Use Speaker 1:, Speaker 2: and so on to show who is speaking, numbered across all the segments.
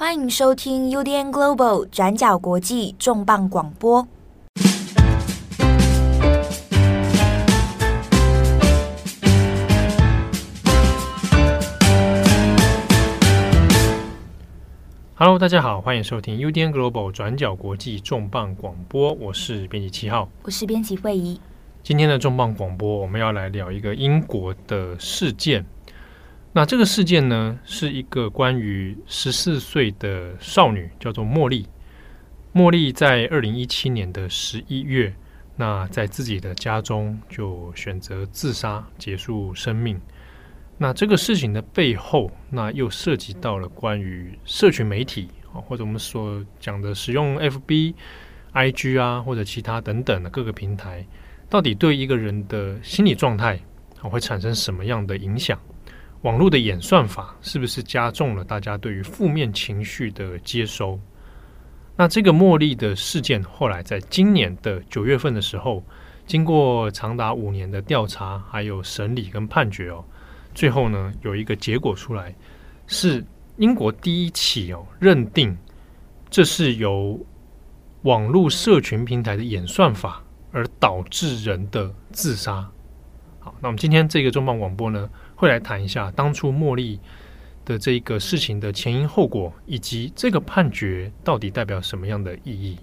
Speaker 1: 欢迎收听 UDN Global 转角国际重磅广播。
Speaker 2: Hello，大家好，欢迎收听 UDN Global 转角国际重磅广播。我是编辑七号，
Speaker 1: 我是编辑惠仪。
Speaker 2: 今天的重磅广播，我们要来聊一个英国的事件。那这个事件呢，是一个关于十四岁的少女，叫做茉莉。茉莉在二零一七年的十一月，那在自己的家中就选择自杀，结束生命。那这个事情的背后，那又涉及到了关于社群媒体啊，或者我们所讲的使用 FB、IG 啊，或者其他等等的各个平台，到底对一个人的心理状态啊，会产生什么样的影响？网络的演算法是不是加重了大家对于负面情绪的接收？那这个茉莉的事件后来在今年的九月份的时候，经过长达五年的调查，还有审理跟判决哦，最后呢有一个结果出来，是英国第一起哦认定这是由网络社群平台的演算法而导致人的自杀。好，那我们今天这个重磅广播呢，会来谈一下当初茉莉的这个事情的前因后果，以及这个判决到底代表什么样的意义。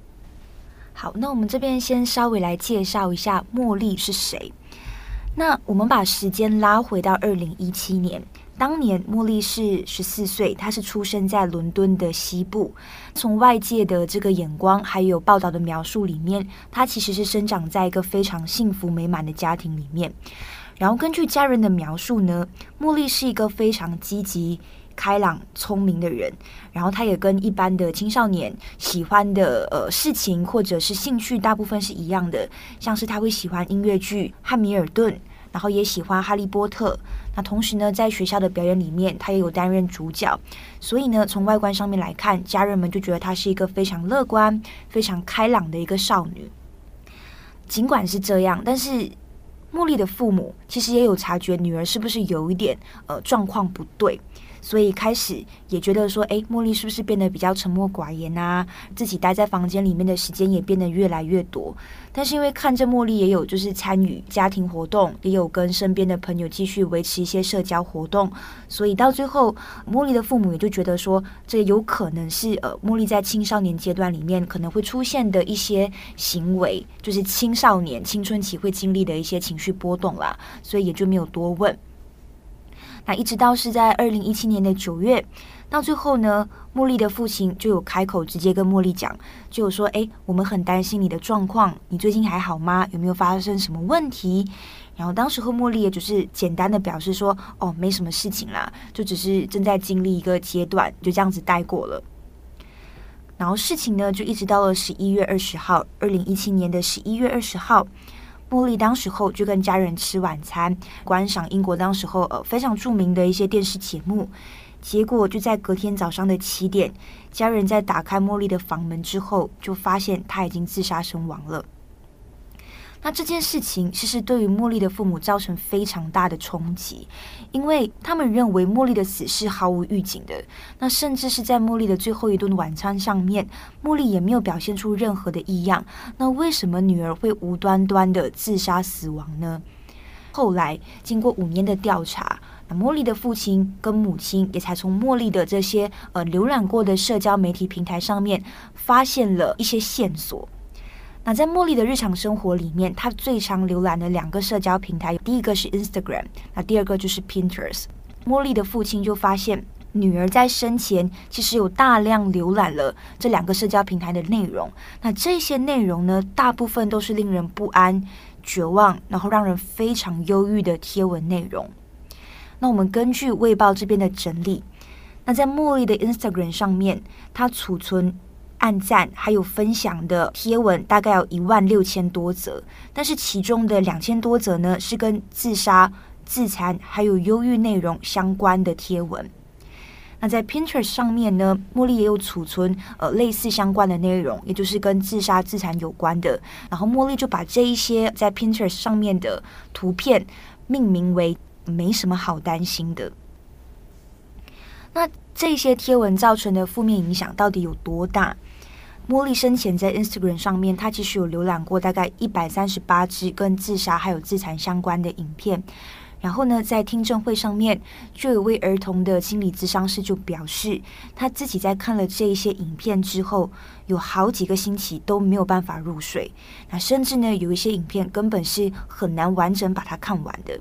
Speaker 1: 好，那我们这边先稍微来介绍一下茉莉是谁。那我们把时间拉回到二零一七年，当年茉莉是十四岁，她是出生在伦敦的西部。从外界的这个眼光还有报道的描述里面，她其实是生长在一个非常幸福美满的家庭里面。然后根据家人的描述呢，茉莉是一个非常积极、开朗、聪明的人。然后她也跟一般的青少年喜欢的呃事情或者是兴趣大部分是一样的，像是她会喜欢音乐剧《汉密尔顿》，然后也喜欢《哈利波特》。那同时呢，在学校的表演里面，她也有担任主角。所以呢，从外观上面来看，家人们就觉得她是一个非常乐观、非常开朗的一个少女。尽管是这样，但是。茉莉的父母其实也有察觉女儿是不是有一点呃状况不对。所以开始也觉得说，哎，茉莉是不是变得比较沉默寡言啊？自己待在房间里面的时间也变得越来越多。但是因为看着茉莉也有就是参与家庭活动，也有跟身边的朋友继续维持一些社交活动，所以到最后，茉莉的父母也就觉得说，这有可能是呃茉莉在青少年阶段里面可能会出现的一些行为，就是青少年青春期会经历的一些情绪波动啦，所以也就没有多问。那一直到是在二零一七年的九月，到最后呢，茉莉的父亲就有开口直接跟茉莉讲，就有说：“哎，我们很担心你的状况，你最近还好吗？有没有发生什么问题？”然后当时和茉莉也只是简单的表示说：“哦，没什么事情啦，就只是正在经历一个阶段，就这样子带过了。”然后事情呢，就一直到了十一月二十号，二零一七年的十一月二十号。茉莉当时候就跟家人吃晚餐，观赏英国当时候呃非常著名的一些电视节目，结果就在隔天早上的七点，家人在打开茉莉的房门之后，就发现她已经自杀身亡了。那这件事情其实对于茉莉的父母造成非常大的冲击，因为他们认为茉莉的死是毫无预警的。那甚至是在茉莉的最后一顿晚餐上面，茉莉也没有表现出任何的异样。那为什么女儿会无端端的自杀死亡呢？后来经过五年的调查，茉莉的父亲跟母亲也才从茉莉的这些呃浏览过的社交媒体平台上面发现了一些线索。那在茉莉的日常生活里面，她最常浏览的两个社交平台，第一个是 Instagram，那第二个就是 Pinterest。茉莉的父亲就发现，女儿在生前其实有大量浏览了这两个社交平台的内容。那这些内容呢，大部分都是令人不安、绝望，然后让人非常忧郁的贴文内容。那我们根据《卫报》这边的整理，那在茉莉的 Instagram 上面，她储存。按赞还有分享的贴文大概有一万六千多则，但是其中的两千多则呢，是跟自杀、自残还有忧郁内容相关的贴文。那在 Pinterest 上面呢，茉莉也有储存呃类似相关的内容，也就是跟自杀、自残有关的。然后茉莉就把这一些在 Pinterest 上面的图片命名为“没什么好担心的”。那这些贴文造成的负面影响到底有多大？茉莉生前在 Instagram 上面，她其实有浏览过大概一百三十八支跟自杀还有自残相关的影片。然后呢，在听证会上面，就有位儿童的心理咨商师就表示，他自己在看了这一些影片之后，有好几个星期都没有办法入睡。那甚至呢，有一些影片根本是很难完整把它看完的。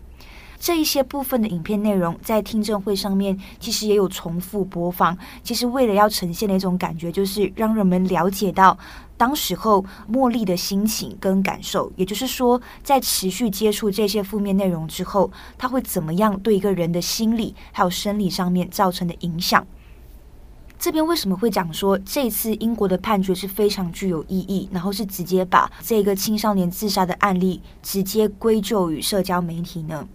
Speaker 1: 这一些部分的影片内容在听证会上面其实也有重复播放，其实为了要呈现的一种感觉，就是让人们了解到当时候茉莉的心情跟感受，也就是说，在持续接触这些负面内容之后，他会怎么样对一个人的心理还有生理上面造成的影响。这边为什么会讲说这次英国的判决是非常具有意义，然后是直接把这个青少年自杀的案例直接归咎于社交媒体呢？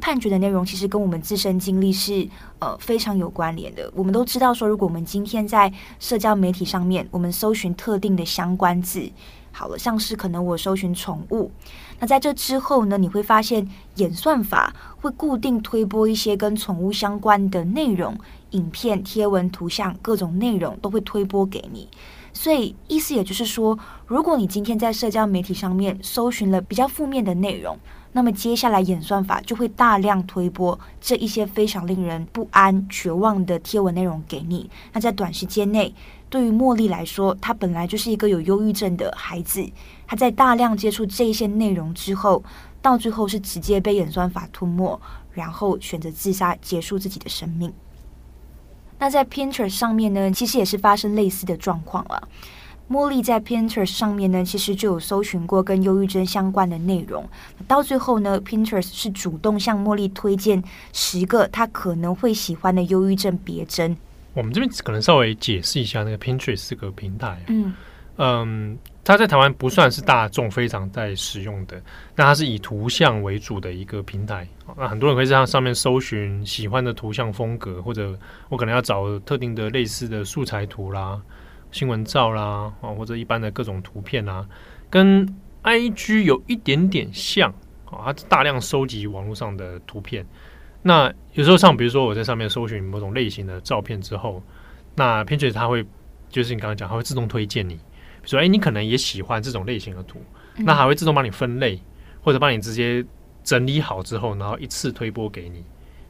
Speaker 1: 判决的内容其实跟我们自身经历是呃非常有关联的。我们都知道说，如果我们今天在社交媒体上面，我们搜寻特定的相关字，好了，像是可能我搜寻宠物，那在这之后呢，你会发现演算法会固定推播一些跟宠物相关的内容、影片、贴文、图像，各种内容都会推播给你。所以意思也就是说，如果你今天在社交媒体上面搜寻了比较负面的内容，那么接下来演算法就会大量推播这一些非常令人不安、绝望的贴文内容给你。那在短时间内，对于茉莉来说，她本来就是一个有忧郁症的孩子，她在大量接触这一些内容之后，到最后是直接被演算法吞没，然后选择自杀结束自己的生命。那在 Pinterest 上面呢，其实也是发生类似的状况了。茉莉在 Pinterest 上面呢，其实就有搜寻过跟忧郁症相关的内容。到最后呢，Pinterest 是主动向茉莉推荐十个她可能会喜欢的忧郁症别针。
Speaker 2: 我们这边可能稍微解释一下那个 Pinterest 这个平台。
Speaker 1: 嗯
Speaker 2: 嗯，它在台湾不算是大众非常在使用的，那它是以图像为主的一个平台。那很多人可以在上面搜寻喜欢的图像风格，或者我可能要找特定的类似的素材图啦。新闻照啦，啊，或者一般的各种图片啊，跟 IG 有一点点像啊，它大量收集网络上的图片。那有时候像比如说我在上面搜寻某种类型的照片之后，那 Pinterest 它会就是你刚刚讲，它会自动推荐你，比如说哎，你可能也喜欢这种类型的图，那还会自动帮你分类，或者帮你直接整理好之后，然后一次推播给你。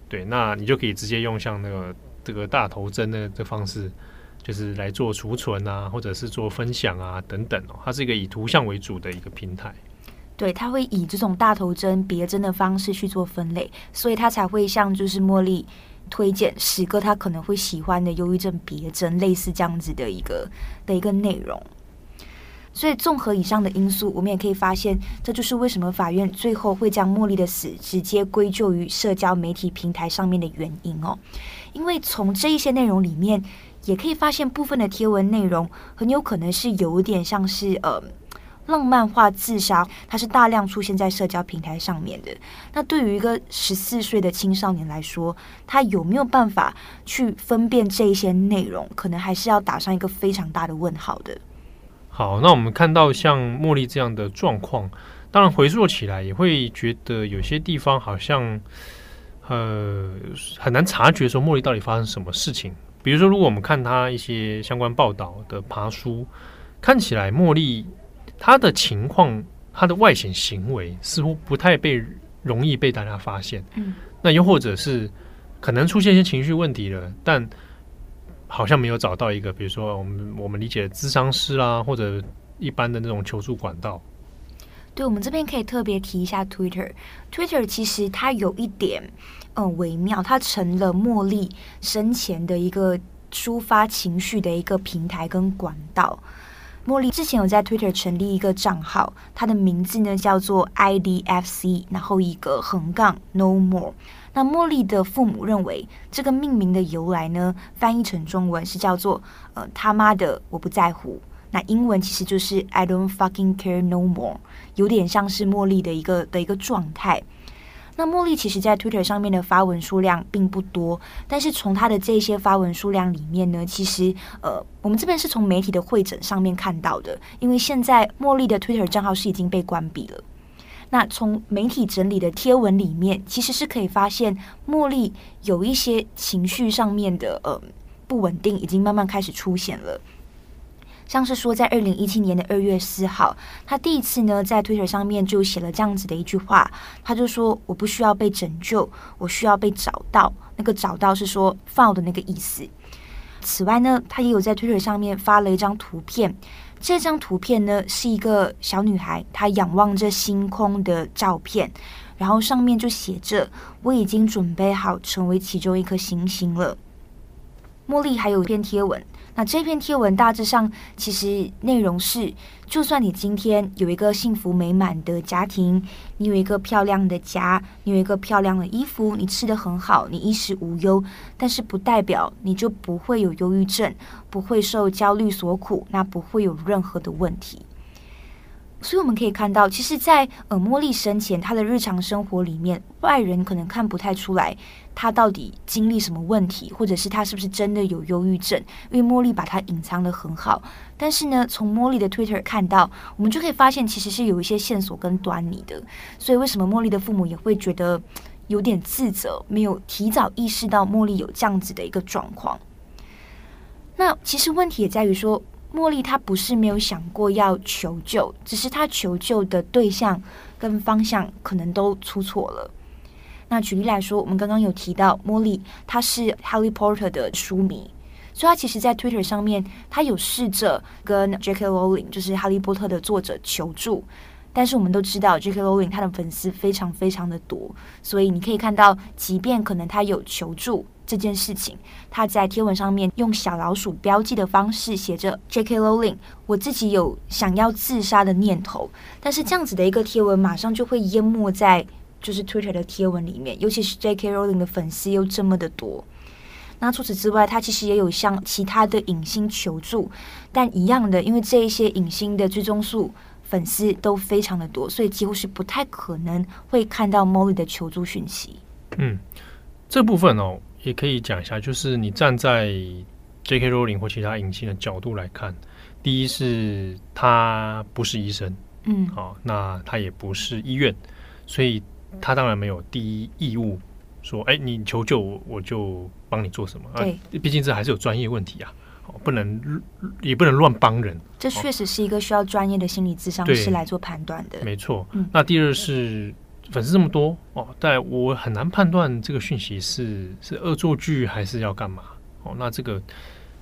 Speaker 2: 对，那你就可以直接用像那个这个大头针的这方式。就是来做储存啊，或者是做分享啊等等哦，它是一个以图像为主的一个平台。
Speaker 1: 对，它会以这种大头针、别针的方式去做分类，所以它才会像就是茉莉推荐十个他可能会喜欢的忧郁症别针，类似这样子的一个的一个内容。所以综合以上的因素，我们也可以发现，这就是为什么法院最后会将茉莉的死直接归咎于社交媒体平台上面的原因哦，因为从这一些内容里面。也可以发现部分的贴文内容很有可能是有点像是呃浪漫化自杀，它是大量出现在社交平台上面的。那对于一个十四岁的青少年来说，他有没有办法去分辨这一些内容，可能还是要打上一个非常大的问号的。
Speaker 2: 好，那我们看到像茉莉这样的状况，当然回溯起来也会觉得有些地方好像呃很难察觉说茉莉到底发生什么事情。比如说，如果我们看他一些相关报道的爬书，看起来茉莉她的情况，她的外显行为似乎不太被容易被大家发现。
Speaker 1: 嗯，
Speaker 2: 那又或者是可能出现一些情绪问题了，但好像没有找到一个，比如说我们我们理解的咨商师啦，或者一般的那种求助管道。
Speaker 1: 对，我们这边可以特别提一下 Twitter。Twitter 其实它有一点。嗯，微妙，它成了茉莉生前的一个抒发情绪的一个平台跟管道。茉莉之前有在 Twitter 成立一个账号，它的名字呢叫做 IDFC，然后一个横杠 No More。那茉莉的父母认为这个命名的由来呢，翻译成中文是叫做呃他妈的我不在乎。那英文其实就是 I don't fucking care no more，有点像是茉莉的一个的一个状态。那茉莉其实，在 Twitter 上面的发文数量并不多，但是从她的这些发文数量里面呢，其实，呃，我们这边是从媒体的会诊上面看到的，因为现在茉莉的 Twitter 账号是已经被关闭了。那从媒体整理的贴文里面，其实是可以发现茉莉有一些情绪上面的呃不稳定，已经慢慢开始出现了。像是说，在二零一七年的二月四号，他第一次呢在 Twitter 上面就写了这样子的一句话，他就说：“我不需要被拯救，我需要被找到。”那个“找到”是说 “found” 的那个意思。此外呢，他也有在 Twitter 上面发了一张图片，这张图片呢是一个小女孩她仰望着星空的照片，然后上面就写着：“我已经准备好成为其中一颗星星了。”茉莉还有一篇贴文。那这篇贴文大致上其实内容是：就算你今天有一个幸福美满的家庭，你有一个漂亮的家，你有一个漂亮的衣服，你吃得很好，你衣食无忧，但是不代表你就不会有忧郁症，不会受焦虑所苦，那不会有任何的问题。所以我们可以看到，其实在，呃茉莉生前，她的日常生活里面，外人可能看不太出来她到底经历什么问题，或者是她是不是真的有忧郁症，因为茉莉把她隐藏得很好。但是呢，从茉莉的 Twitter 看到，我们就可以发现，其实是有一些线索跟端倪的。所以，为什么茉莉的父母也会觉得有点自责，没有提早意识到茉莉有这样子的一个状况？那其实问题也在于说。茉莉她不是没有想过要求救，只是她求救的对象跟方向可能都出错了。那举例来说，我们刚刚有提到茉莉她是《哈利波特》的书迷，所以她其实，在 Twitter 上面，她有试着跟 J.K. Rowling，就是《哈利波特》的作者求助。但是我们都知道，J.K. Rowling 他的粉丝非常非常的多，所以你可以看到，即便可能他有求助。这件事情，他在贴文上面用小老鼠标记的方式写着 “J.K. Rowling”，我自己有想要自杀的念头，但是这样子的一个贴文马上就会淹没在就是 Twitter 的贴文里面，尤其是 J.K. Rowling 的粉丝又这么的多。那除此之外，他其实也有向其他的影星求助，但一样的，因为这一些影星的追踪数粉丝都非常的多，所以几乎是不太可能会看到 Molly 的求助讯息。
Speaker 2: 嗯，这部分哦。也可以讲一下，就是你站在 J.K. Rowling 或其他影星的角度来看，第一是他不是医生，嗯，好、哦，那他也不是医院，所以他当然没有第一义务说，哎，你求救我我就帮你做什么。对、啊，毕竟这还是有专业问题啊，不能也不能乱帮人。
Speaker 1: 这确实是一个需要专业的心理咨商师来做判断的。
Speaker 2: 没错，嗯、那第二是。粉丝这么多哦，但我很难判断这个讯息是是恶作剧还是要干嘛哦。那这个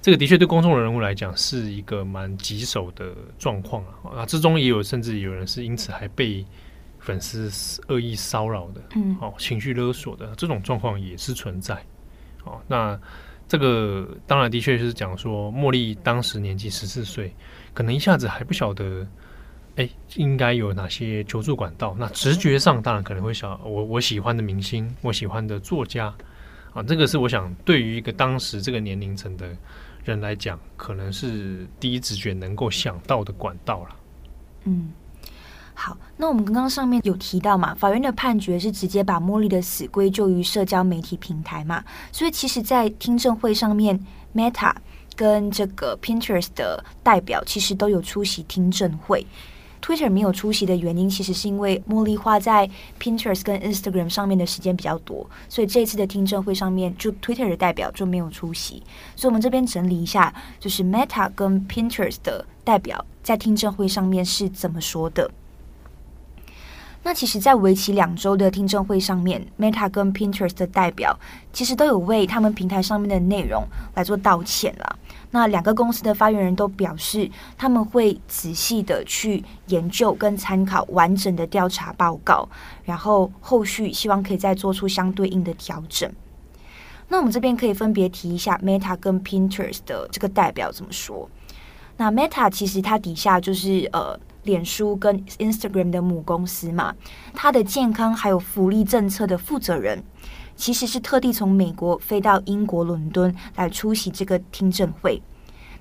Speaker 2: 这个的确对公众人物来讲是一个蛮棘手的状况啊。那之中也有甚至有人是因此还被粉丝恶意骚扰的，嗯，哦，情绪勒索的这种状况也是存在。哦，那这个当然的确是讲说茉莉当时年纪十四岁，可能一下子还不晓得。哎，应该有哪些求助管道？那直觉上当然可能会想，我我喜欢的明星，我喜欢的作家啊，这个是我想对于一个当时这个年龄层的人来讲，可能是第一直觉能够想到的管道了。
Speaker 1: 嗯，好，那我们刚刚上面有提到嘛，法院的判决是直接把茉莉的死归咎于社交媒体平台嘛，所以其实，在听证会上面，Meta 跟这个 Pinterest 的代表其实都有出席听证会。Twitter 没有出席的原因，其实是因为茉莉花在 Pinterest 跟 Instagram 上面的时间比较多，所以这次的听证会上面，就 Twitter 的代表就没有出席。所以，我们这边整理一下，就是 Meta 跟 Pinterest 的代表在听证会上面是怎么说的。那其实，在为期两周的听证会上面，Meta 跟 Pinterest 的代表其实都有为他们平台上面的内容来做道歉了。那两个公司的发言人都表示，他们会仔细的去研究跟参考完整的调查报告，然后后续希望可以再做出相对应的调整。那我们这边可以分别提一下 Meta 跟 Pinterest 的这个代表怎么说。那 Meta 其实它底下就是呃，脸书跟 Instagram 的母公司嘛，它的健康还有福利政策的负责人。其实是特地从美国飞到英国伦敦来出席这个听证会。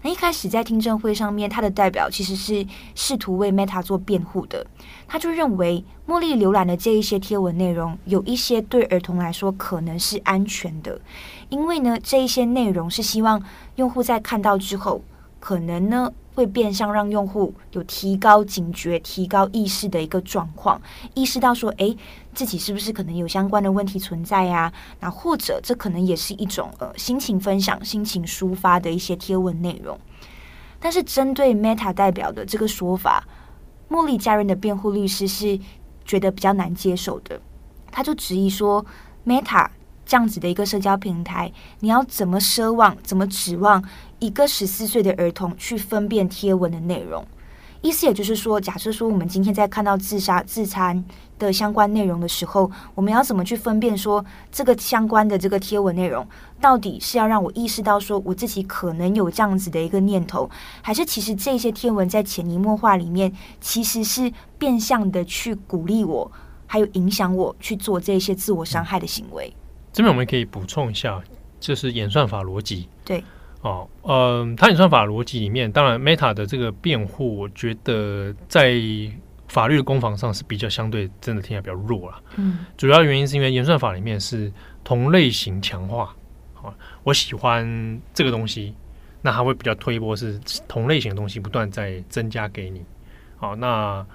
Speaker 1: 那一开始在听证会上面，他的代表其实是试图为 Meta 做辩护的。他就认为，茉莉浏览的这一些贴文内容，有一些对儿童来说可能是安全的，因为呢，这一些内容是希望用户在看到之后，可能呢会变相让用户有提高警觉、提高意识的一个状况，意识到说，哎，自己是不是可能有相关的问题存在呀？那或者这可能也是一种呃心情分享、心情抒发的一些贴文内容。但是针对 Meta 代表的这个说法，茉莉家人的辩护律师是觉得比较难接受的，他就质疑说，Meta 这样子的一个社交平台，你要怎么奢望、怎么指望？一个十四岁的儿童去分辨贴文的内容，意思也就是说，假设说我们今天在看到自杀自残的相关内容的时候，我们要怎么去分辨说这个相关的这个贴文内容到底是要让我意识到说我自己可能有这样子的一个念头，还是其实这些贴文在潜移默化里面其实是变相的去鼓励我，还有影响我去做这些自我伤害的行为？
Speaker 2: 这边我们可以补充一下，就是演算法逻辑，
Speaker 1: 对。
Speaker 2: 哦，嗯，它演算法逻辑里面，当然 Meta 的这个辩护，我觉得在法律的攻防上是比较相对，真的听起来比较弱了。嗯，主要原因是因为演算法里面是同类型强化。好，我喜欢这个东西，那它会比较推波是同类型的东西不断在增加给你。好，那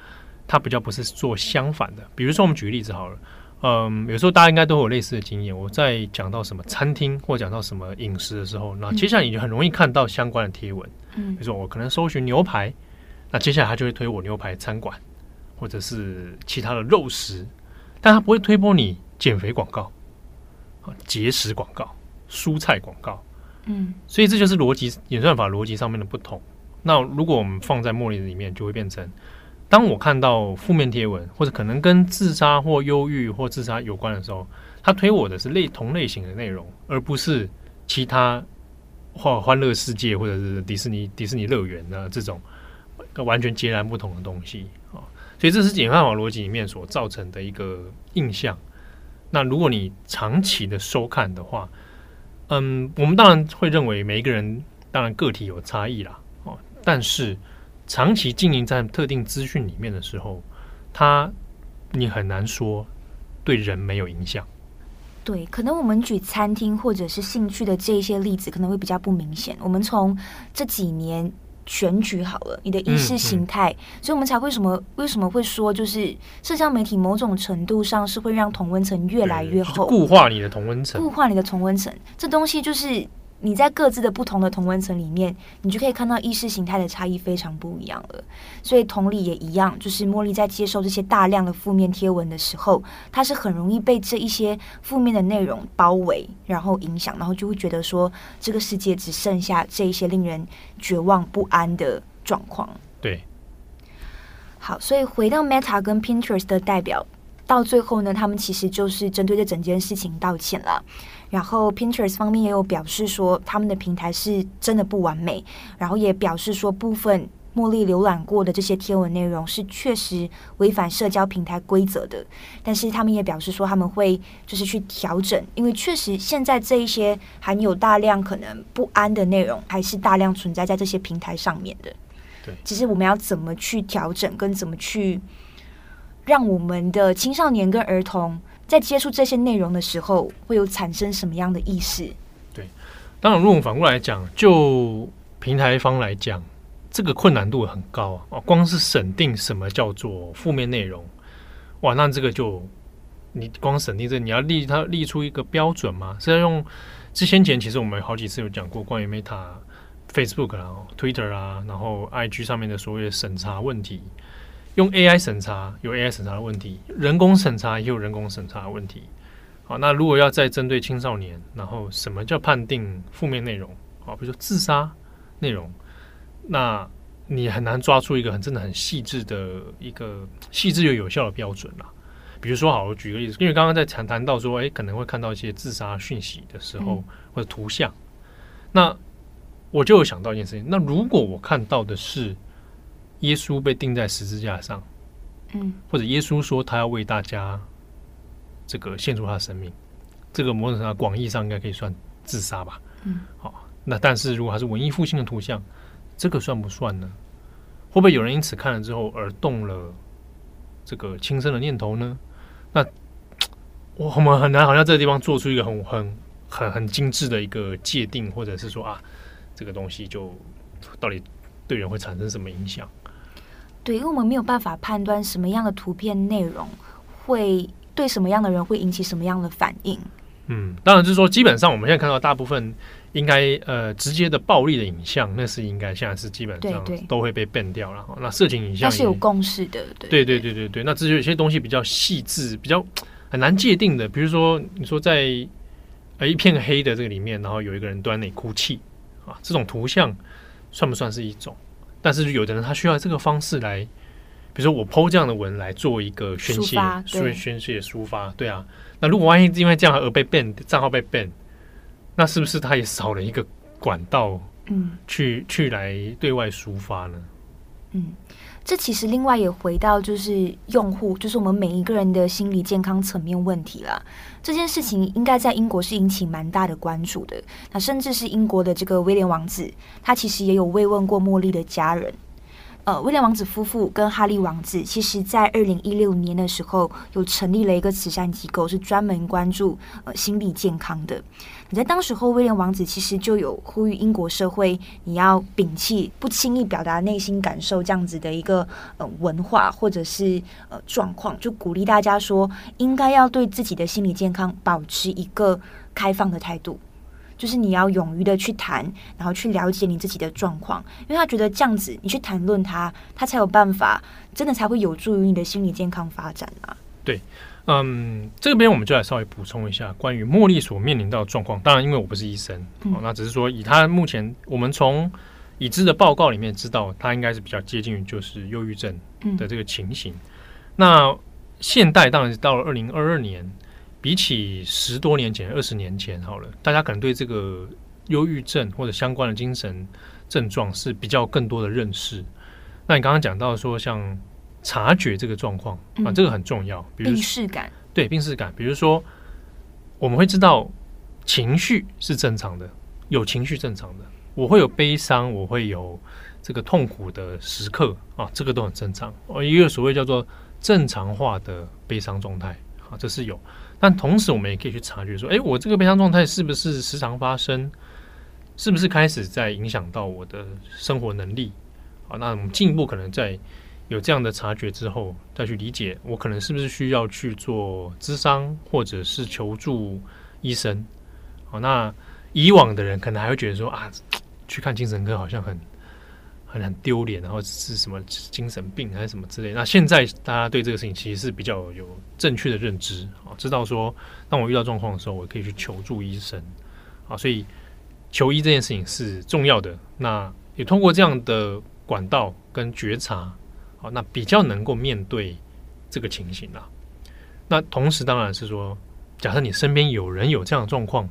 Speaker 2: 它比较不是做相反的。比如说，我们举个例子好了。嗯，有时候大家应该都有类似的经验。我在讲到什么餐厅或讲到什么饮食的时候，那接下来你就很容易看到相关的贴文。嗯，比如说我可能搜寻牛排，那接下来他就会推我牛排餐馆，或者是其他的肉食，但他不会推播你减肥广告、节食广告、蔬菜广告。嗯，所以这就是逻辑演算法逻辑上面的不同。那如果我们放在茉莉里面，就会变成。当我看到负面贴文，或者可能跟自杀或忧郁或自杀有关的时候，他推我的是类同类型的内容，而不是其他或欢乐世界或者是迪士尼迪士尼乐园的这种完全截然不同的东西啊。所以这是演算法逻辑里面所造成的一个印象。那如果你长期的收看的话，嗯，我们当然会认为每一个人当然个体有差异啦，哦，但是。长期经营在特定资讯里面的时候，它你很难说对人没有影响。
Speaker 1: 对，可能我们举餐厅或者是兴趣的这一些例子，可能会比较不明显。我们从这几年选举好了，你的意识形态，嗯嗯、所以我们才会什么为什么会说，就是社交媒体某种程度上是会让同温层越来越厚，
Speaker 2: 固化你的同温层，
Speaker 1: 固化你的同温层，这东西就是。你在各自的不同的同温层里面，你就可以看到意识形态的差异非常不一样了。所以同理也一样，就是茉莉在接受这些大量的负面贴文的时候，她是很容易被这一些负面的内容包围，然后影响，然后就会觉得说，这个世界只剩下这一些令人绝望不安的状况。
Speaker 2: 对。
Speaker 1: 好，所以回到 Meta 跟 Pinterest 的代表，到最后呢，他们其实就是针对这整件事情道歉了。然后 Pinterest 方面也有表示说，他们的平台是真的不完美，然后也表示说，部分茉莉浏览过的这些贴文内容是确实违反社交平台规则的。但是他们也表示说，他们会就是去调整，因为确实现在这一些含有大量可能不安的内容，还是大量存在在这些平台上面的。
Speaker 2: 对，
Speaker 1: 其实我们要怎么去调整，跟怎么去让我们的青少年跟儿童。在接触这些内容的时候，会有产生什么样的意识？
Speaker 2: 对，当然，如果我们反过来讲，就平台方来讲，这个困难度很高啊！光是审定什么叫做负面内容，哇，那这个就你光审定这，你要立它立出一个标准吗？是要用之前前，其实我们好几次有讲过关于 Meta、Facebook 啊、Twitter 啊，然后 IG 上面的所谓的审查问题。用 AI 审查有 AI 审查的问题，人工审查也有人工审查的问题。好，那如果要再针对青少年，然后什么叫判定负面内容？好，比如说自杀内容，那你很难抓出一个很真的很细致的一个细致又有效的标准啦。比如说，好，我举个例子，因为刚刚在谈谈到说，诶，可能会看到一些自杀讯息的时候，或者图像，那我就有想到一件事情，那如果我看到的是。耶稣被钉在十字架上，嗯，或者耶稣说他要为大家这个献出他的生命，这个某种程度上广义上应该可以算自杀吧，嗯，好，那但是如果还是文艺复兴的图像，这个算不算呢？会不会有人因此看了之后而动了这个轻生的念头呢？那我们很难好像这个地方做出一个很很很很精致的一个界定，或者是说啊，这个东西就到底。对人会产生什么影响。
Speaker 1: 对，因为我们没有办法判断什么样的图片内容会对什么样的人会引起什么样的反应。
Speaker 2: 嗯，当然就是说，基本上我们现在看到大部分应该呃直接的暴力的影像，那是应该现在是基本上都会被 ban 掉了。那色情影像
Speaker 1: 是有共识的，对
Speaker 2: 对对对对对。那至于有些东西比较细致、比较很难界定的，比如说你说在呃一片黑的这个里面，然后有一个人端那里哭泣啊，这种图像算不算是一种？但是有的人他需要这个方式来，比如说我 po 这样的文来做一个宣泄，所以宣泄抒发，对啊。那如果万一因为这样而被 ban 账号被 ban，那是不是他也少了一个管道，嗯，去去来对外抒发呢？
Speaker 1: 嗯，这其实另外也回到就是用户，就是我们每一个人的心理健康层面问题了。这件事情应该在英国是引起蛮大的关注的。那甚至是英国的这个威廉王子，他其实也有慰问过茉莉的家人。呃，威廉王子夫妇跟哈利王子，其实在二零一六年的时候，有成立了一个慈善机构，是专门关注呃心理健康的。你在当时候，威廉王子其实就有呼吁英国社会，你要摒弃不轻易表达内心感受这样子的一个呃文化或者是呃状况，就鼓励大家说，应该要对自己的心理健康保持一个开放的态度。就是你要勇于的去谈，然后去了解你自己的状况，因为他觉得这样子你去谈论他，他才有办法，真的才会有助于你的心理健康发展啊。
Speaker 2: 对，嗯，这边我们就来稍微补充一下关于茉莉所面临到的状况。当然，因为我不是医生，嗯哦、那只是说以他目前我们从已知的报告里面知道，他应该是比较接近于就是忧郁症的这个情形。嗯、那现代当然是到了二零二二年。比起十多年前、二十年前，好了，大家可能对这个忧郁症或者相关的精神症状是比较更多的认识。那你刚刚讲到说，像察觉这个状况啊，这个很重要。比如
Speaker 1: 病视感，
Speaker 2: 对病视感，比如说我们会知道情绪是正常的，有情绪正常的，我会有悲伤，我会有这个痛苦的时刻啊，这个都很正常。哦，一个所谓叫做正常化的悲伤状态啊，这是有。但同时，我们也可以去察觉说，哎，我这个悲伤状态是不是时常发生？是不是开始在影响到我的生活能力？好，那我们进一步可能在有这样的察觉之后，再去理解我可能是不是需要去做咨商，或者是求助医生。好，那以往的人可能还会觉得说啊，去看精神科好像很。很很丢脸，然后是什么精神病还是什么之类。那现在大家对这个事情其实是比较有正确的认知啊，知道说当我遇到状况的时候，我可以去求助医生啊。所以求医这件事情是重要的。那也通过这样的管道跟觉察，好，那比较能够面对这个情形啊。那同时当然是说，假设你身边有人有这样的状况，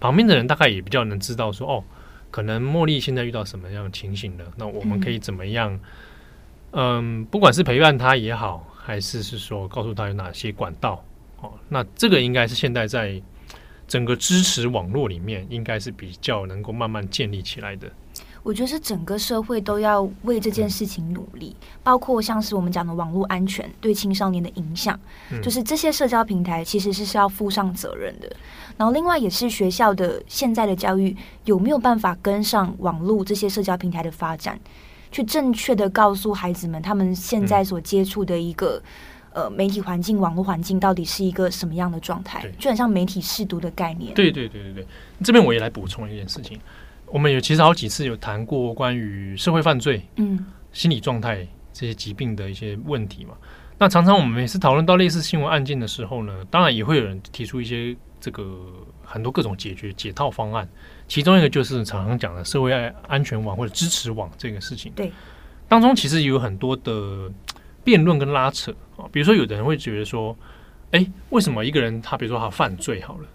Speaker 2: 旁边的人大概也比较能知道说哦。可能茉莉现在遇到什么样的情形了？那我们可以怎么样？嗯，不管是陪伴他也好，还是是说告诉他有哪些管道哦，那这个应该是现在在整个支持网络里面，应该是比较能够慢慢建立起来的。
Speaker 1: 我觉得是整个社会都要为这件事情努力，嗯、包括像是我们讲的网络安全对青少年的影响，嗯、就是这些社交平台其实是是要负上责任的。然后另外也是学校的现在的教育有没有办法跟上网络这些社交平台的发展，去正确的告诉孩子们他们现在所接触的一个、嗯、呃媒体环境、网络环境到底是一个什么样的状态，对就很像媒体试读的概念。
Speaker 2: 对对对对对，这边我也来补充一件事情。我们有其实好几次有谈过关于社会犯罪、嗯，心理状态这些疾病的一些问题嘛。那常常我们每次讨论到类似新闻案件的时候呢，当然也会有人提出一些这个很多各种解决解套方案。其中一个就是常常讲的社会安全网或者支持网这个事情。
Speaker 1: 对，
Speaker 2: 当中其实有很多的辩论跟拉扯啊。比如说，有的人会觉得说，哎，为什么一个人他比如说他犯罪好了？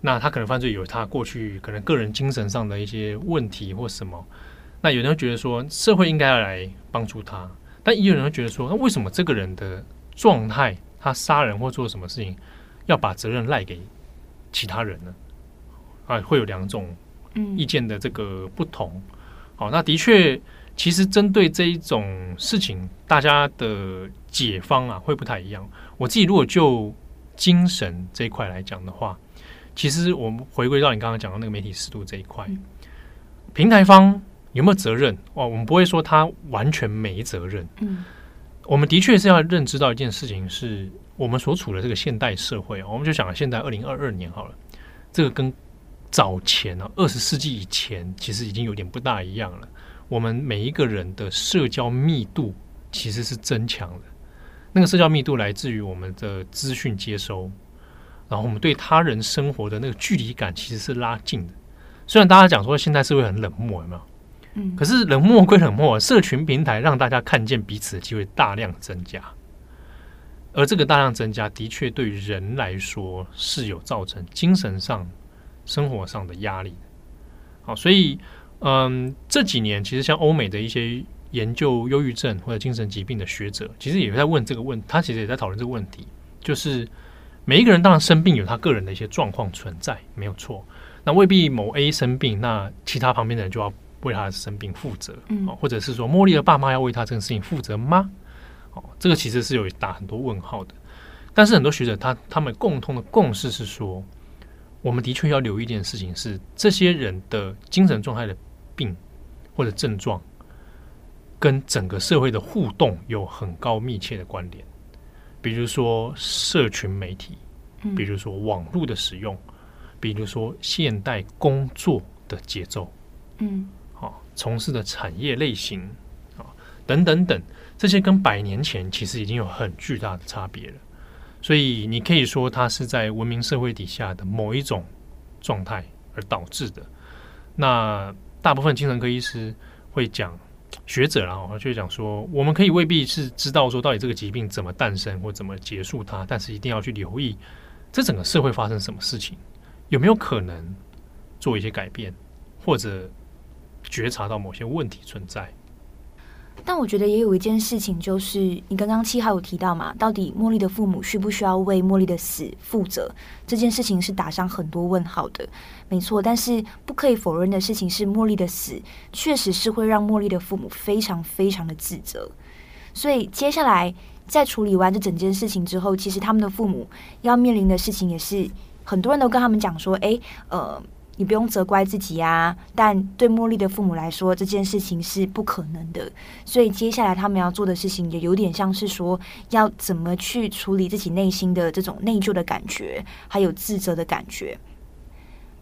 Speaker 2: 那他可能犯罪有他过去可能个人精神上的一些问题或什么，那有人会觉得说社会应该要来帮助他，但也有人会觉得说，那为什么这个人的状态，他杀人或做什么事情，要把责任赖给其他人呢？啊，会有两种意见的这个不同。好，那的确，其实针对这一种事情，大家的解方啊会不太一样。我自己如果就精神这一块来讲的话。其实我们回归到你刚刚讲的那个媒体适度这一块，平台方有没有责任？哦，我们不会说他完全没责任。
Speaker 1: 嗯，
Speaker 2: 我们的确是要认知到一件事情，是我们所处的这个现代社会。我们就想，现在二零二二年好了，这个跟早前啊，二十世纪以前，其实已经有点不大一样了。我们每一个人的社交密度其实是增强的，那个社交密度来自于我们的资讯接收，然后我们对他人生活的那个距离感其实是拉近的。虽然大家讲说现在社会很冷漠，有没有？
Speaker 1: 嗯，
Speaker 2: 可是冷漠归冷漠，社群平台让大家看见彼此的机会大量增加，而这个大量增加的确对人来说是有造成精神上、生活上的压力。好，所以。嗯，这几年其实像欧美的一些研究忧郁症或者精神疾病的学者，其实也在问这个问，他其实也在讨论这个问题，就是每一个人当然生病有他个人的一些状况存在，没有错。那未必某 A 生病，那其他旁边的人就要为他的生病负责，
Speaker 1: 嗯，
Speaker 2: 或者是说茉莉的爸妈要为他这个事情负责吗？哦，这个其实是有打很多问号的。但是很多学者他他们共通的共识是说，我们的确要留意一件事情是这些人的精神状态的。病或者症状跟整个社会的互动有很高密切的关联，比如说社群媒体，比如说网络的使用，比如说现代工作的节奏，
Speaker 1: 嗯，
Speaker 2: 好，从事的产业类型啊，等等等，这些跟百年前其实已经有很巨大的差别了。所以你可以说，它是在文明社会底下的某一种状态而导致的。那大部分精神科医师会讲学者，然后就讲说，我们可以未必是知道说到底这个疾病怎么诞生或怎么结束它，但是一定要去留意这整个社会发生什么事情，有没有可能做一些改变，或者觉察到某些问题存在。
Speaker 1: 但我觉得也有一件事情，就是你刚刚七号有提到嘛，到底茉莉的父母需不需要为茉莉的死负责？这件事情是打上很多问号的，没错。但是不可以否认的事情是，茉莉的死确实是会让茉莉的父母非常非常的自责。所以接下来在处理完这整件事情之后，其实他们的父母要面临的事情也是很多人都跟他们讲说，诶，呃。你不用责怪自己啊，但对茉莉的父母来说，这件事情是不可能的。所以接下来他们要做的事情，也有点像是说，要怎么去处理自己内心的这种内疚的感觉，还有自责的感觉。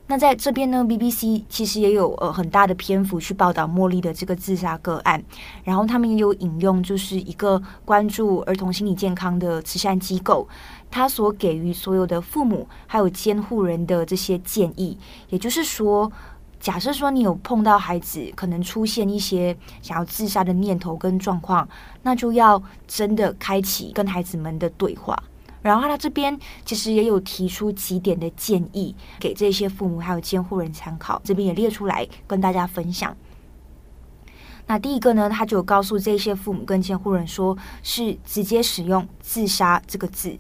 Speaker 1: 那在这边呢，BBC 其实也有呃很大的篇幅去报道茉莉的这个自杀个案，然后他们也有引用，就是一个关注儿童心理健康的慈善机构。他所给予所有的父母还有监护人的这些建议，也就是说，假设说你有碰到孩子可能出现一些想要自杀的念头跟状况，那就要真的开启跟孩子们的对话。然后他这边其实也有提出几点的建议给这些父母还有监护人参考，这边也列出来跟大家分享。那第一个呢，他就告诉这些父母跟监护人说，是直接使用“自杀”这个字。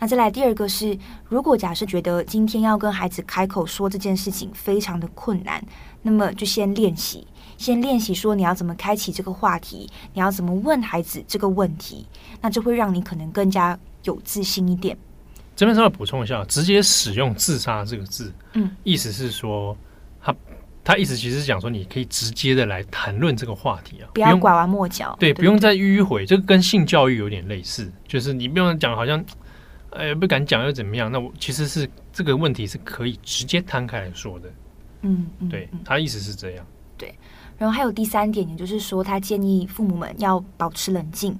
Speaker 1: 那再来第二个是，如果假设觉得今天要跟孩子开口说这件事情非常的困难，那么就先练习，先练习说你要怎么开启这个话题，你要怎么问孩子这个问题，那就会让你可能更加有自信一点。
Speaker 2: 这边稍微补充一下，直接使用“自杀”这个字，
Speaker 1: 嗯，
Speaker 2: 意思是说，他他意思其实是讲说，你可以直接的来谈论这个话题啊，
Speaker 1: 不要拐弯抹角，对，
Speaker 2: 不用再迂回，这个跟性教育有点类似，就是你不用讲好像。哎，不敢讲又怎么样？那我其实是这个问题是可以直接摊开来说的。
Speaker 1: 嗯，嗯
Speaker 2: 对，他意思是这样。
Speaker 1: 对，然后还有第三点，也就是说，他建议父母们要保持冷静，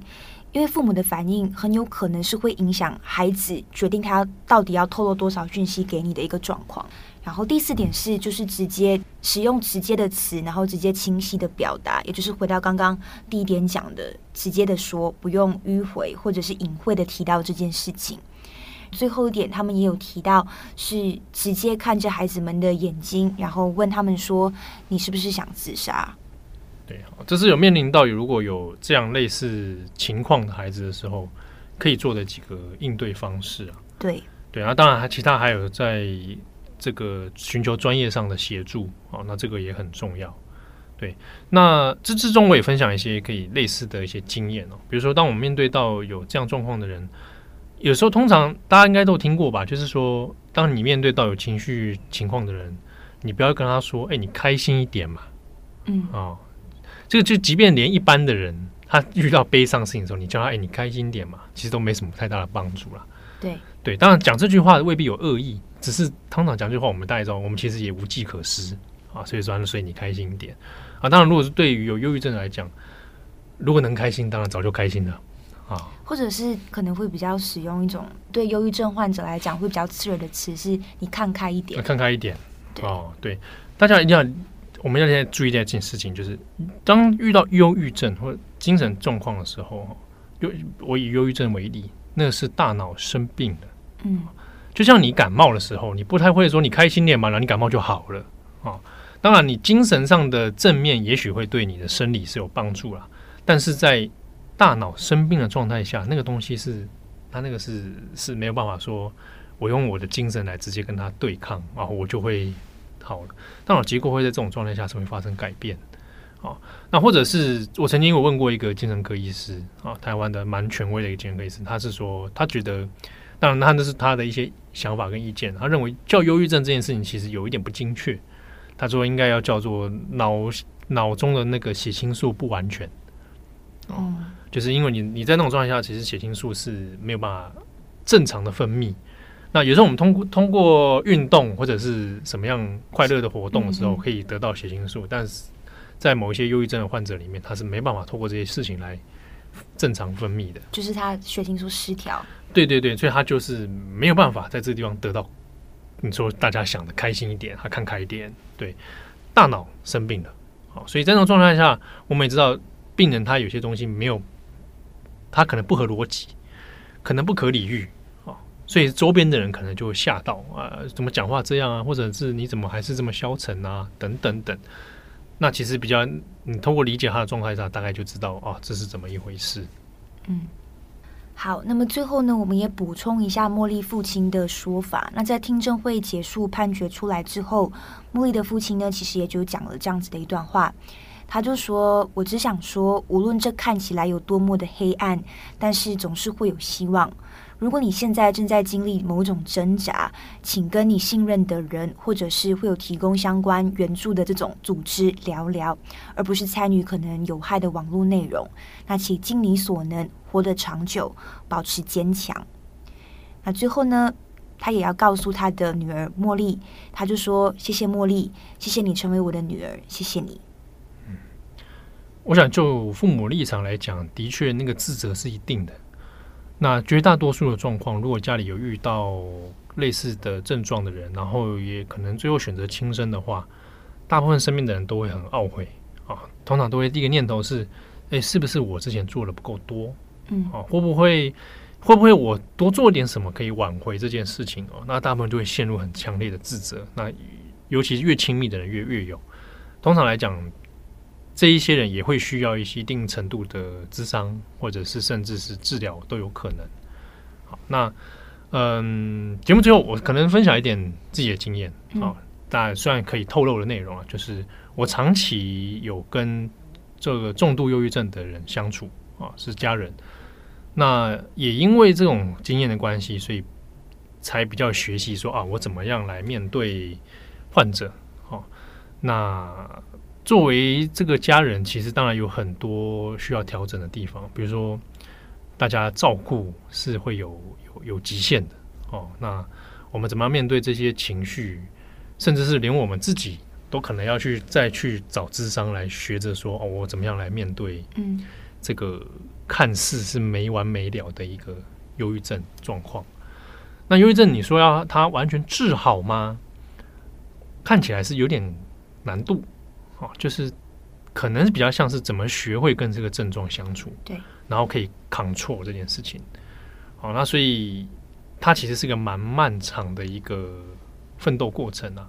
Speaker 1: 因为父母的反应很有可能是会影响孩子决定他到底要透露多少讯息给你的一个状况。然后第四点是，就是直接使用直接的词，然后直接清晰的表达，也就是回到刚刚第一点讲的，直接的说，不用迂回或者是隐晦的提到这件事情。最后一点，他们也有提到，是直接看着孩子们的眼睛，然后问他们说：“你是不是想自杀？”
Speaker 2: 对，这是有面临到如果有这样类似情况的孩子的时候，可以做的几个应对方式啊。
Speaker 1: 对
Speaker 2: 对啊，当然还其他还有在这个寻求专业上的协助啊，那这个也很重要。对，那这之中我也分享一些可以类似的一些经验哦，比如说当我们面对到有这样状况的人。有时候，通常大家应该都听过吧？就是说，当你面对到有情绪情况的人，你不要跟他说：“哎，你开心一点嘛。”
Speaker 1: 嗯
Speaker 2: 啊、哦，这个就即便连一般的人，他遇到悲伤事情的时候，你叫他哎，你开心点嘛，其实都没什么太大的帮助了。
Speaker 1: 对
Speaker 2: 对，当然讲这句话未必有恶意，只是通常讲这句话，我们大家知道，我们其实也无计可施啊。所以说，所以你开心一点啊。当然，如果是对于有忧郁症来讲，如果能开心，当然早就开心了啊。
Speaker 1: 或者是可能会比较使用一种对忧郁症患者来讲会比较刺耳的词，是你看开一点，
Speaker 2: 看开一
Speaker 1: 点
Speaker 2: 哦。对，大家一定要，我们要现在注意一件事情，就是当遇到忧郁症或精神状况的时候，就我以忧郁症为例。那个是大脑生病的，
Speaker 1: 嗯，
Speaker 2: 就像你感冒的时候，你不太会说你开心点嘛，然后你感冒就好了啊。当然，你精神上的正面也许会对你的生理是有帮助啦，但是在大脑生病的状态下，那个东西是他那个是是没有办法说，我用我的精神来直接跟他对抗啊，我就会好了。大脑结构会在这种状态下是会发生改变。哦，那或者是我曾经有问过一个精神科医师啊，台湾的蛮权威的一个精神科医师，他是说他觉得，当然他那是他的一些想法跟意见，他认为叫忧郁症这件事情其实有一点不精确，他说应该要叫做脑脑中的那个血清素不完全，哦，就是因为你你在那种状态下，其实血清素是没有办法正常的分泌，那有时候我们通过通过运动或者是什么样快乐的活动的时候，可以得到血清素，但是。在某一些忧郁症的患者里面，他是没办法透过这些事情来正常分泌的，
Speaker 1: 就是他血清素失调。
Speaker 2: 对对对，所以他就是没有办法在这个地方得到你说大家想的开心一点，他看开一点。对，大脑生病了，好，所以在这种状态下，我们也知道病人他有些东西没有，他可能不合逻辑，可能不可理喻啊，所以周边的人可能就会吓到啊，怎么讲话这样啊，或者是你怎么还是这么消沉啊，等等等。那其实比较，你通过理解他的状态下，大概就知道啊，这是怎么一回事。
Speaker 1: 嗯，好，那么最后呢，我们也补充一下茉莉父亲的说法。那在听证会结束、判决出来之后，茉莉的父亲呢，其实也就讲了这样子的一段话。他就说：“我只想说，无论这看起来有多么的黑暗，但是总是会有希望。”如果你现在正在经历某种挣扎，请跟你信任的人，或者是会有提供相关援助的这种组织聊聊，而不是参与可能有害的网络内容。那请尽你所能，活得长久，保持坚强。那最后呢，他也要告诉他的女儿茉莉，他就说：“谢谢茉莉，谢谢你成为我的女儿，谢谢你。”
Speaker 2: 嗯，我想就父母立场来讲，的确那个自责是一定的。那绝大多数的状况，如果家里有遇到类似的症状的人，然后也可能最后选择轻生的话，大部分身边的人都会很懊悔啊。通常都会第一个念头是：诶，是不是我之前做的不够多？
Speaker 1: 嗯，
Speaker 2: 啊，会不会会不会我多做点什么可以挽回这件事情哦？那大部分就会陷入很强烈的自责。那尤其是越亲密的人越越有。通常来讲。这一些人也会需要一些一定程度的智商，或者是甚至是治疗都有可能。好，那嗯，节目最后我可能分享一点自己的经验啊，但虽然可以透露的内容啊，就是我长期有跟这个重度忧郁症的人相处啊，是家人。那也因为这种经验的关系，所以才比较学习说啊，我怎么样来面对患者。好，那。作为这个家人，其实当然有很多需要调整的地方，比如说大家照顾是会有有有极限的哦。那我们怎么样面对这些情绪，甚至是连我们自己都可能要去再去找智商来学着说哦，我怎么样来面对嗯这个看似是没完没了的一个忧郁症状况。那忧郁症你说要它完全治好吗？看起来是有点难度。哦，就是可能是比较像是怎么学会跟这个症状相处，
Speaker 1: 对，
Speaker 2: 然后可以 control 这件事情。好，那所以它其实是个蛮漫长的一个奋斗过程啊。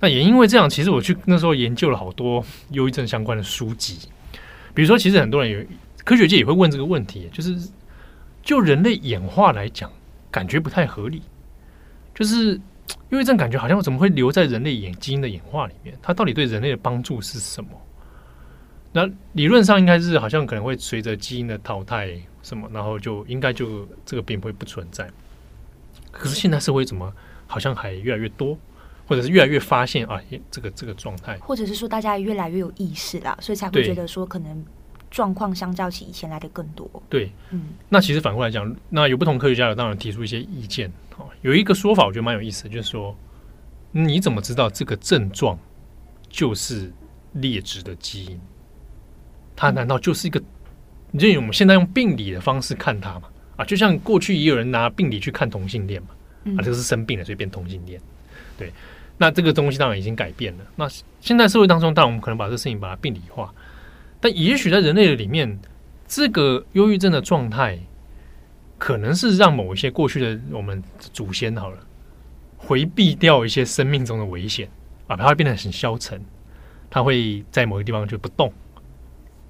Speaker 2: 那也因为这样，其实我去那时候研究了好多忧郁症相关的书籍，比如说，其实很多人有科学界也会问这个问题，就是就人类演化来讲，感觉不太合理，就是。忧郁症感觉好像怎么会留在人类演基因的演化里面？它到底对人类的帮助是什么？那理论上应该是好像可能会随着基因的淘汰什么，然后就应该就这个病会不存在。可是现在社会怎么好像还越来越多？或者是越来越发现啊，这个这个状态，
Speaker 1: 或者是说大家越来越有意识了，所以才会觉得说可能状况相较起以前来的更多。
Speaker 2: 对，嗯，那其实反过来讲，那有不同科学家有当然提出一些意见。哦，有一个说法我觉得蛮有意思的，就是说你怎么知道这个症状就是劣质的基因？它难道就是一个？你就我们现在用病理的方式看它嘛？啊，就像过去也有人拿病理去看同性恋嘛？啊，这个是生病了，所以变同性恋。对。那这个东西当然已经改变了。那现在社会当中，当然我们可能把这个事情把它病理化，但也许在人类的里面，这个忧郁症的状态，可能是让某一些过去的我们祖先好了，回避掉一些生命中的危险啊，它会变得很消沉，它会在某个地方就不动，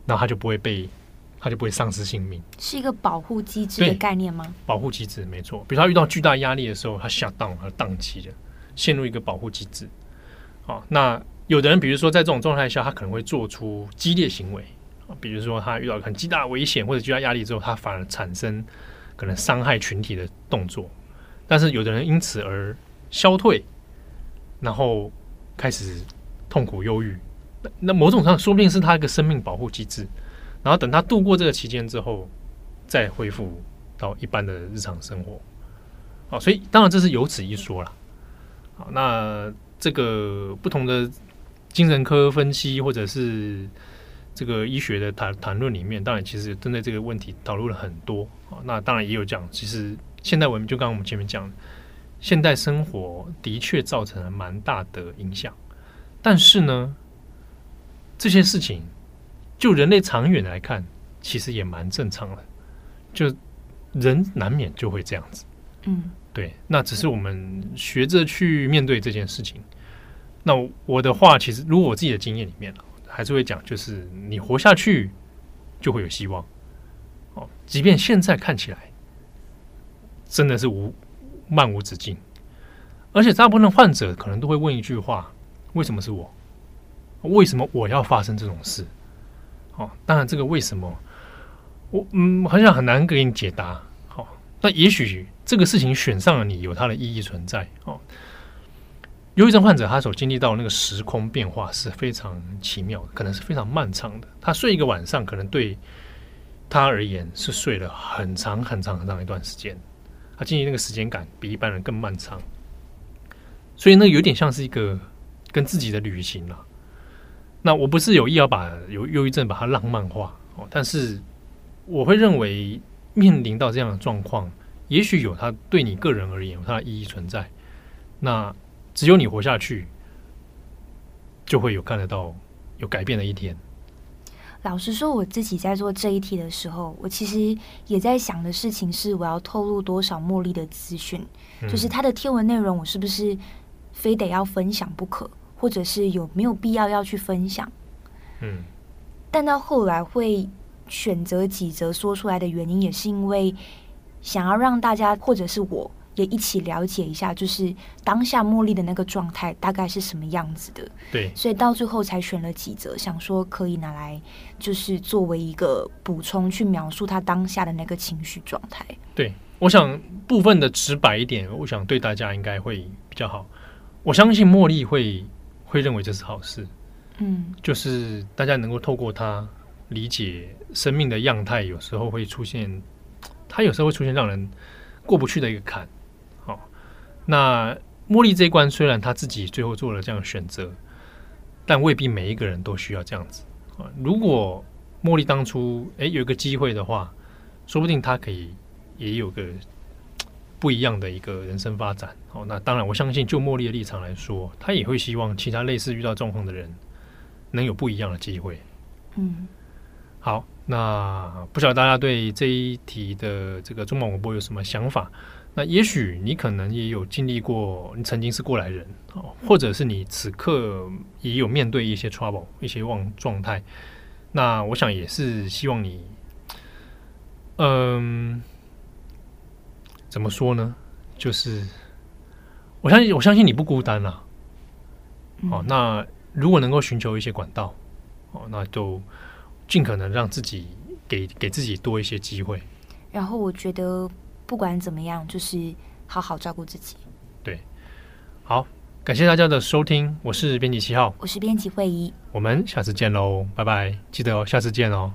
Speaker 2: 然后它就不会被，它就不会丧失性命，
Speaker 1: 是一个保护机制的概念吗？
Speaker 2: 保护机制没错，比如他遇到巨大压力的时候，他 shut down，他宕机了。陷入一个保护机制，好，那有的人，比如说在这种状态下，他可能会做出激烈行为啊，比如说他遇到很巨大的危险或者巨大压力之后，他反而产生可能伤害群体的动作。但是有的人因此而消退，然后开始痛苦忧郁，那那某种上说不定是他一个生命保护机制。然后等他度过这个期间之后，再恢复到一般的日常生活。好，所以当然这是有此一说了。好，那这个不同的精神科分析，或者是这个医学的谈谈论里面，当然其实针对这个问题讨论了很多。啊，那当然也有讲，其实现代文明就刚刚我们前面讲，现代生活的确造成了蛮大的影响。但是呢，这些事情就人类长远来看，其实也蛮正常的，就人难免就会这样子。嗯。对，那只是我们学着去面对这件事情。那我的话，其实如果我自己的经验里面还是会讲，就是你活下去就会有希望。哦，即便现在看起来真的是无漫无止境，而且大部分的患者可能都会问一句话：为什么是我？为什么我要发生这种事？哦，当然这个为什么，我嗯，好像很难给你解答。好，那也许。这个事情选上了你，有它的意义存在哦。忧郁症患者他所经历到那个时空变化是非常奇妙的，可能是非常漫长的。他睡一个晚上，可能对他而言是睡了很长很长很长一段时间。他经历那个时间感比一般人更漫长，所以那有点像是一个跟自己的旅行了。那我不是有意要把有忧郁症把它浪漫化哦，但是我会认为面临到这样的状况。也许有它对你个人而言有它的意义存在，那只有你活下去，就会有看得到有改变的一天。
Speaker 1: 老实说，我自己在做这一题的时候，我其实也在想的事情是，我要透露多少茉莉的资讯，嗯、就是他的贴文内容，我是不是非得要分享不可，或者是有没有必要要去分享？嗯，但到后来会选择几则说出来的原因，也是因为。想要让大家或者是我也一起了解一下，就是当下茉莉的那个状态大概是什么样子的。
Speaker 2: 对，
Speaker 1: 所以到最后才选了几则，想说可以拿来就是作为一个补充，去描述她当下的那个情绪状态。
Speaker 2: 对，我想部分的直白一点，我想对大家应该会比较好。我相信茉莉会会认为这是好事。嗯，就是大家能够透过她理解生命的样态，有时候会出现。他有时候会出现让人过不去的一个坎，好，那茉莉这一关虽然他自己最后做了这样的选择，但未必每一个人都需要这样子啊。如果茉莉当初诶有一个机会的话，说不定他可以也有个不一样的一个人生发展。好，那当然我相信就茉莉的立场来说，他也会希望其他类似遇到状况的人能有不一样的机会。嗯，好。那不晓得大家对这一题的这个中广广播有什么想法？那也许你可能也有经历过，你曾经是过来人哦，或者是你此刻也有面对一些 trouble 一些忘状态。那我想也是希望你，嗯，怎么说呢？就是我相信，我相信你不孤单了。哦，那如果能够寻求一些管道，哦，那就。尽可能让自己给给自己多一些机会，
Speaker 1: 然后我觉得不管怎么样，就是好好照顾自己。
Speaker 2: 对，好，感谢大家的收听，我是编辑七号，
Speaker 1: 我是编辑惠仪，
Speaker 2: 我们下次见喽，拜拜，记得哦，下次见哦。